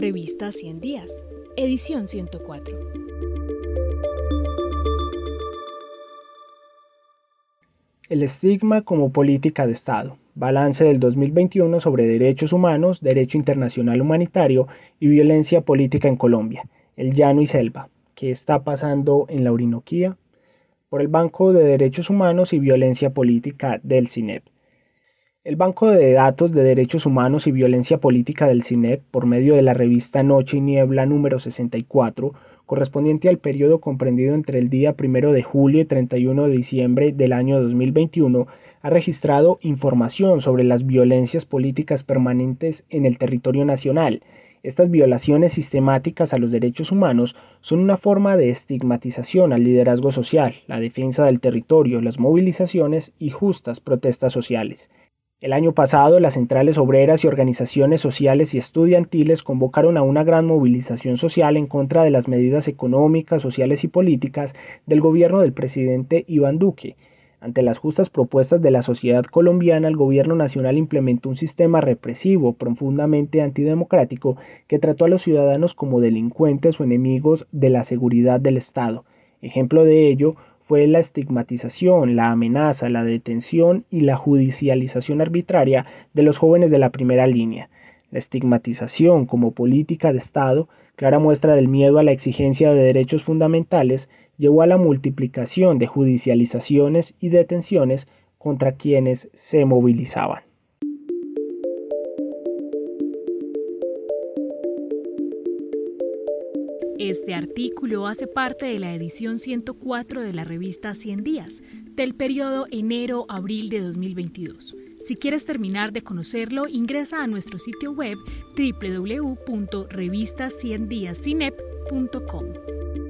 Revista 100 Días, edición 104. El estigma como política de Estado. Balance del 2021 sobre derechos humanos, derecho internacional humanitario y violencia política en Colombia. El llano y selva. ¿Qué está pasando en la Orinoquía? Por el Banco de Derechos Humanos y Violencia Política del CINEP. El Banco de Datos de Derechos Humanos y Violencia Política del CINEP, por medio de la revista Noche y Niebla número 64, correspondiente al periodo comprendido entre el día 1 de julio y 31 de diciembre del año 2021, ha registrado información sobre las violencias políticas permanentes en el territorio nacional. Estas violaciones sistemáticas a los derechos humanos son una forma de estigmatización al liderazgo social, la defensa del territorio, las movilizaciones y justas protestas sociales. El año pasado, las centrales obreras y organizaciones sociales y estudiantiles convocaron a una gran movilización social en contra de las medidas económicas, sociales y políticas del gobierno del presidente Iván Duque. Ante las justas propuestas de la sociedad colombiana, el gobierno nacional implementó un sistema represivo profundamente antidemocrático que trató a los ciudadanos como delincuentes o enemigos de la seguridad del Estado. Ejemplo de ello fue la estigmatización, la amenaza, la detención y la judicialización arbitraria de los jóvenes de la primera línea. La estigmatización como política de Estado, clara muestra del miedo a la exigencia de derechos fundamentales, llevó a la multiplicación de judicializaciones y detenciones contra quienes se movilizaban. Este artículo hace parte de la edición 104 de la revista 100 días, del periodo enero-abril de 2022. Si quieres terminar de conocerlo, ingresa a nuestro sitio web www.revistaciendiascinep.com.